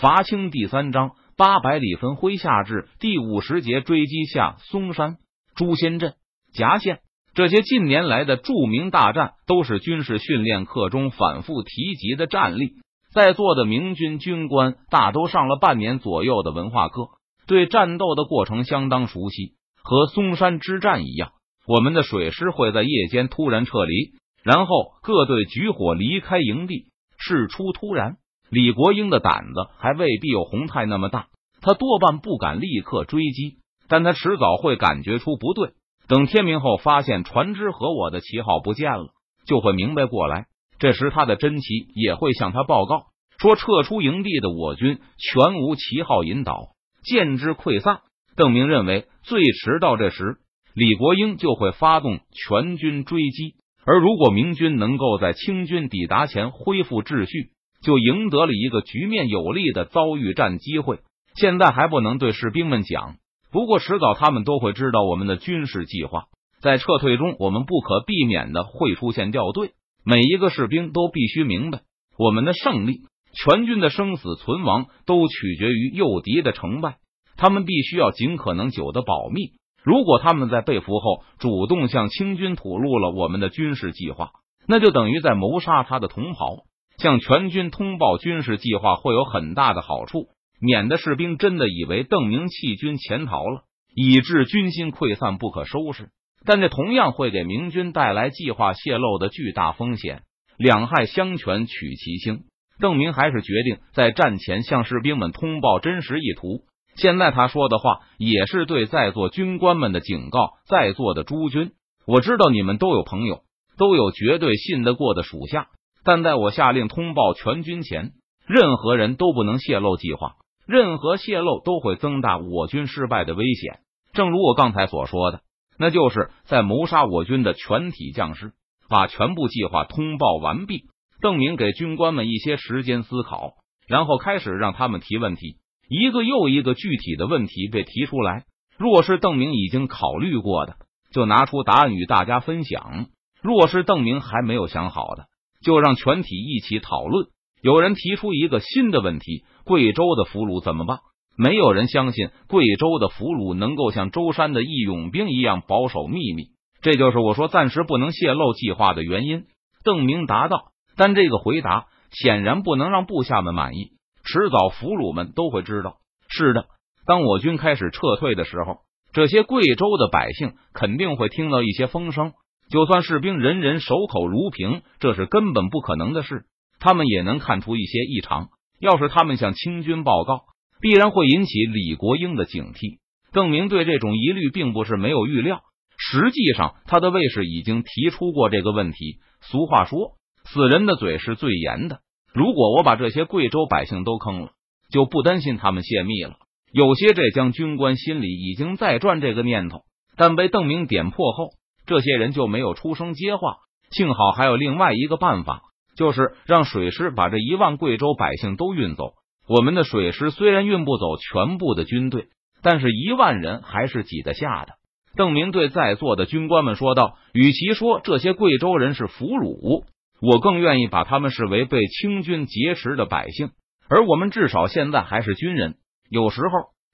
伐清第三章八百里分麾下至第五十节追击下松山、朱仙镇、夹县这些近年来的著名大战，都是军事训练课中反复提及的战例。在座的明军军官大都上了半年左右的文化课，对战斗的过程相当熟悉。和松山之战一样，我们的水师会在夜间突然撤离，然后各队举火离开营地。事出突然，李国英的胆子还未必有洪泰那么大，他多半不敢立刻追击，但他迟早会感觉出不对。等天明后，发现船只和我的旗号不见了，就会明白过来。这时，他的真旗也会向他报告说，撤出营地的我军全无旗号引导，见之溃散。邓明认为，最迟到这时，李国英就会发动全军追击。而如果明军能够在清军抵达前恢复秩序，就赢得了一个局面有利的遭遇战机会。现在还不能对士兵们讲，不过迟早他们都会知道我们的军事计划。在撤退中，我们不可避免的会出现掉队。每一个士兵都必须明白，我们的胜利、全军的生死存亡都取决于诱敌的成败。他们必须要尽可能久的保密。如果他们在被俘后主动向清军吐露了我们的军事计划，那就等于在谋杀他的同袍。向全军通报军事计划会有很大的好处，免得士兵真的以为邓明弃军潜逃了，以致军心溃散不可收拾。但这同样会给明军带来计划泄露的巨大风险。两害相权取其轻，邓明还是决定在战前向士兵们通报真实意图。现在他说的话也是对在座军官们的警告。在座的诸军，我知道你们都有朋友，都有绝对信得过的属下，但在我下令通报全军前，任何人都不能泄露计划。任何泄露都会增大我军失败的危险。正如我刚才所说的，那就是在谋杀我军的全体将士。把全部计划通报完毕，邓明给军官们一些时间思考，然后开始让他们提问题。一个又一个具体的问题被提出来，若是邓明已经考虑过的，就拿出答案与大家分享；若是邓明还没有想好的，就让全体一起讨论。有人提出一个新的问题：贵州的俘虏怎么办？没有人相信贵州的俘虏能够像舟山的义勇兵一样保守秘密，这就是我说暂时不能泄露计划的原因。邓明答道，但这个回答显然不能让部下们满意。迟早，俘虏们都会知道。是的，当我军开始撤退的时候，这些贵州的百姓肯定会听到一些风声。就算士兵人人守口如瓶，这是根本不可能的事。他们也能看出一些异常。要是他们向清军报告，必然会引起李国英的警惕。邓明对这种疑虑并不是没有预料。实际上，他的卫士已经提出过这个问题。俗话说，死人的嘴是最严的。如果我把这些贵州百姓都坑了，就不担心他们泄密了。有些浙江军官心里已经在转这个念头，但被邓明点破后，这些人就没有出声接话。幸好还有另外一个办法，就是让水师把这一万贵州百姓都运走。我们的水师虽然运不走全部的军队，但是一万人还是挤得下的。邓明对在座的军官们说道：“与其说这些贵州人是俘虏。”我更愿意把他们视为被清军劫持的百姓，而我们至少现在还是军人。有时候，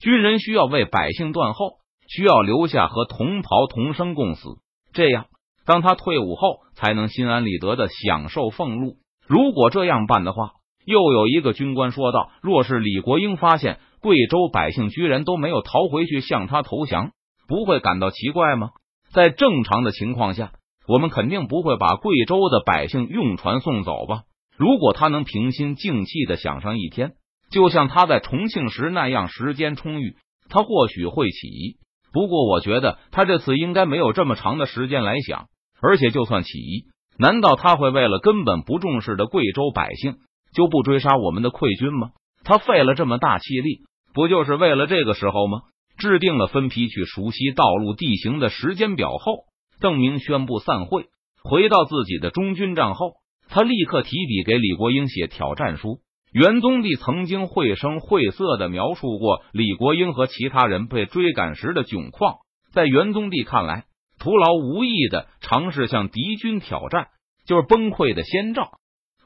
军人需要为百姓断后，需要留下和同袍同生共死，这样当他退伍后，才能心安理得的享受俸禄。如果这样办的话，又有一个军官说道：“若是李国英发现贵州百姓居然都没有逃回去向他投降，不会感到奇怪吗？”在正常的情况下。我们肯定不会把贵州的百姓用船送走吧？如果他能平心静气的想上一天，就像他在重庆时那样时间充裕，他或许会起疑。不过，我觉得他这次应该没有这么长的时间来想。而且，就算起疑，难道他会为了根本不重视的贵州百姓就不追杀我们的溃军吗？他费了这么大气力，不就是为了这个时候吗？制定了分批去熟悉道路地形的时间表后。邓明宣布散会，回到自己的中军帐后，他立刻提笔给李国英写挑战书。元宗帝曾经绘声绘色的描述过李国英和其他人被追赶时的窘况，在元宗帝看来，徒劳无益的尝试向敌军挑战就是崩溃的先兆。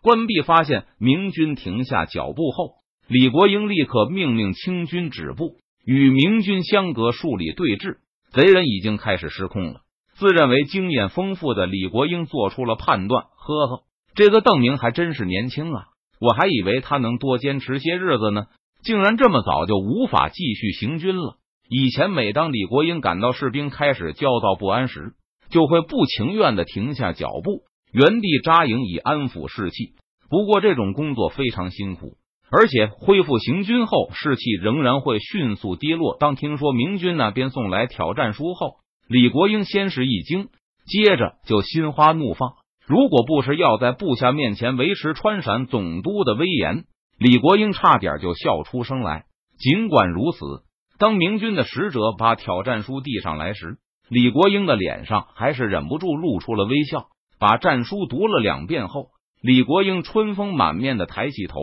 关闭发现明军停下脚步后，李国英立刻命令清军止步，与明军相隔数里对峙。贼人已经开始失控了。自认为经验丰富的李国英做出了判断：呵呵，这个邓明还真是年轻啊！我还以为他能多坚持些日子呢，竟然这么早就无法继续行军了。以前每当李国英感到士兵开始焦躁不安时，就会不情愿的停下脚步，原地扎营以安抚士气。不过这种工作非常辛苦，而且恢复行军后士气仍然会迅速低落。当听说明军那边送来挑战书后，李国英先是一惊，接着就心花怒放。如果不是要在部下面前维持川陕总督的威严，李国英差点就笑出声来。尽管如此，当明军的使者把挑战书递上来时，李国英的脸上还是忍不住露出了微笑。把战书读了两遍后。李国英春风满面的抬起头，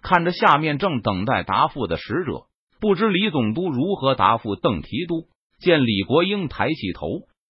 看着下面正等待答复的使者，不知李总督如何答复邓提督。见李国英抬起头，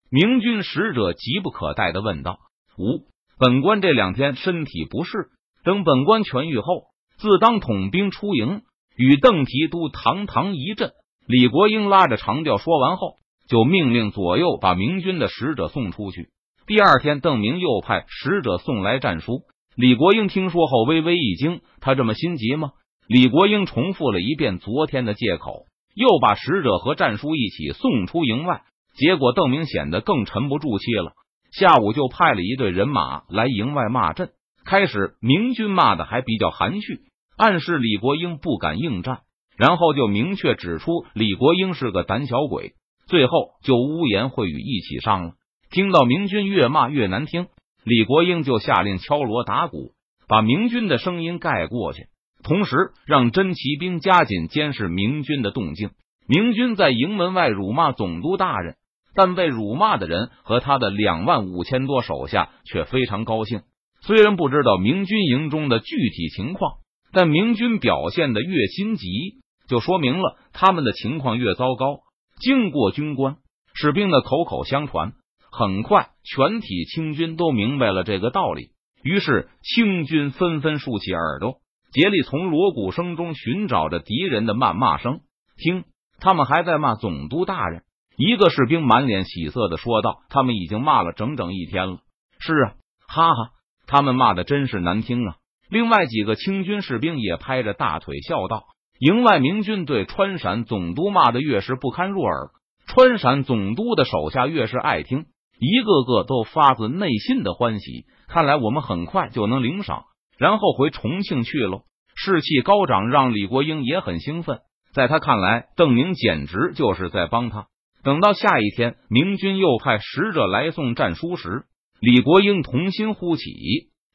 明军使者急不可待的问道：“吾本官这两天身体不适，等本官痊愈后，自当统兵出营，与邓提督堂堂一阵。”李国英拉着长调说完后，就命令左右把明军的使者送出去。第二天，邓明又派使者送来战书。李国英听说后微微一惊，他这么心急吗？李国英重复了一遍昨天的借口，又把使者和战书一起送出营外。结果邓明显得更沉不住气了，下午就派了一队人马来营外骂阵。开始明军骂的还比较含蓄，暗示李国英不敢应战，然后就明确指出李国英是个胆小鬼，最后就污言秽语一起上了。听到明军越骂越难听。李国英就下令敲锣打鼓，把明军的声音盖过去，同时让真骑兵加紧监视明军的动静。明军在营门外辱骂总督大人，但被辱骂的人和他的两万五千多手下却非常高兴。虽然不知道明军营中的具体情况，但明军表现的越心急，就说明了他们的情况越糟糕。经过军官士兵的口口相传。很快，全体清军都明白了这个道理，于是清军纷纷竖起耳朵，竭力从锣鼓声中寻找着敌人的谩骂声。听，他们还在骂总督大人。一个士兵满脸喜色的说道：“他们已经骂了整整一天了。”是啊，哈哈，他们骂的真是难听啊！另外几个清军士兵也拍着大腿笑道：“营外明军对川陕总督骂的越是不堪入耳，川陕总督的手下越是爱听。”一个个都发自内心的欢喜，看来我们很快就能领赏，然后回重庆去喽。士气高涨，让李国英也很兴奋。在他看来，邓明简直就是在帮他。等到下一天，明军又派使者来送战书时，李国英同心呼起，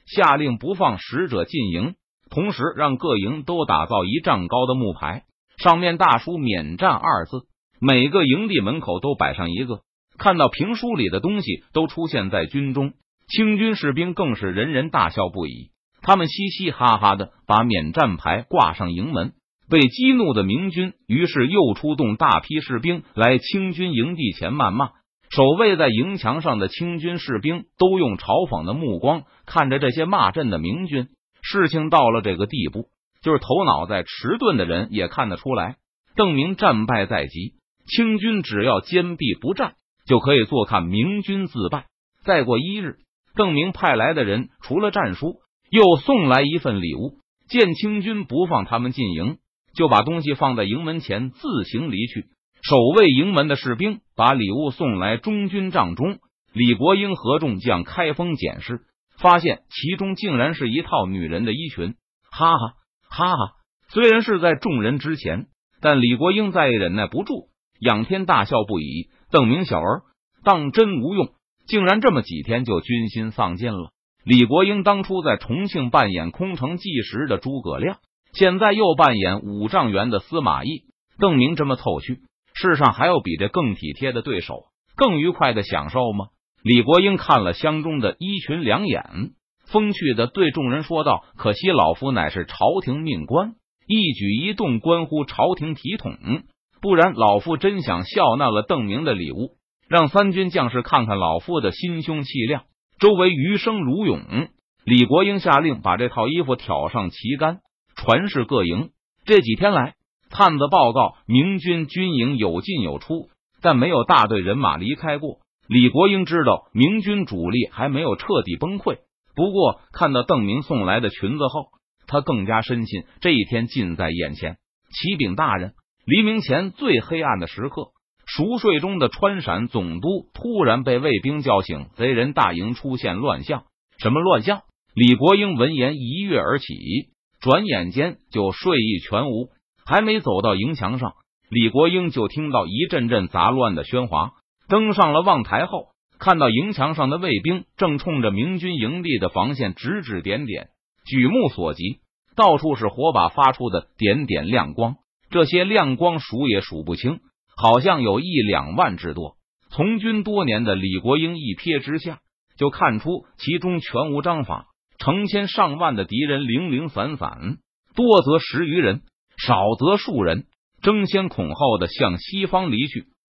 下令不放使者进营，同时让各营都打造一丈高的木牌，上面大书“免战”二字，每个营地门口都摆上一个。看到评书里的东西都出现在军中，清军士兵更是人人大笑不已。他们嘻嘻哈哈的把免战牌挂上营门。被激怒的明军于是又出动大批士兵来清军营地前谩骂。守卫在营墙上的清军士兵都用嘲讽的目光看着这些骂阵的明军。事情到了这个地步，就是头脑在迟钝的人也看得出来，邓明战败在即，清军只要坚壁不战。就可以坐看明军自败。再过一日，邓明派来的人除了战书，又送来一份礼物。见清军不放他们进营，就把东西放在营门前自行离去。守卫营门的士兵把礼物送来中军帐中。李国英和众将开封检视，发现其中竟然是一套女人的衣裙。哈哈哈哈！虽然是在众人之前，但李国英再也忍耐不住，仰天大笑不已。邓明小儿当真无用，竟然这么几天就军心丧尽了。李国英当初在重庆扮演空城计时的诸葛亮，现在又扮演五丈原的司马懿。邓明这么凑趣，世上还有比这更体贴的对手、更愉快的享受吗？李国英看了箱中的衣裙，两眼风趣的对众人说道：“可惜老夫乃是朝廷命官，一举一动关乎朝廷体统。”不然，老夫真想笑纳了邓明的礼物，让三军将士看看老夫的心胸气量。周围余声如涌。李国英下令把这套衣服挑上旗杆，传示各营，这几天来，探子报告明军军营有进有出，但没有大队人马离开过。李国英知道明军主力还没有彻底崩溃，不过看到邓明送来的裙子后，他更加深信这一天近在眼前。启禀大人，黎明前最黑暗的时刻，熟睡中的川陕总督突然被卫兵叫醒，贼人大营出现乱象。什么乱象？李国英闻言一跃而起，转眼间就睡意全无。还没走到营墙上，李国英就听到一阵阵杂乱的喧哗。登上了望台后，看到营墙上的卫兵正冲着明军营地的防线指指点点，举目所及，到处是火把发出的点点亮光。这些亮光数也数不清，好像有一两万之多。从军多年的李国英一瞥之下，就看出其中全无章法。成千上万的敌人零零散散，多则十余人，少则数人，争先恐后的向西方离去。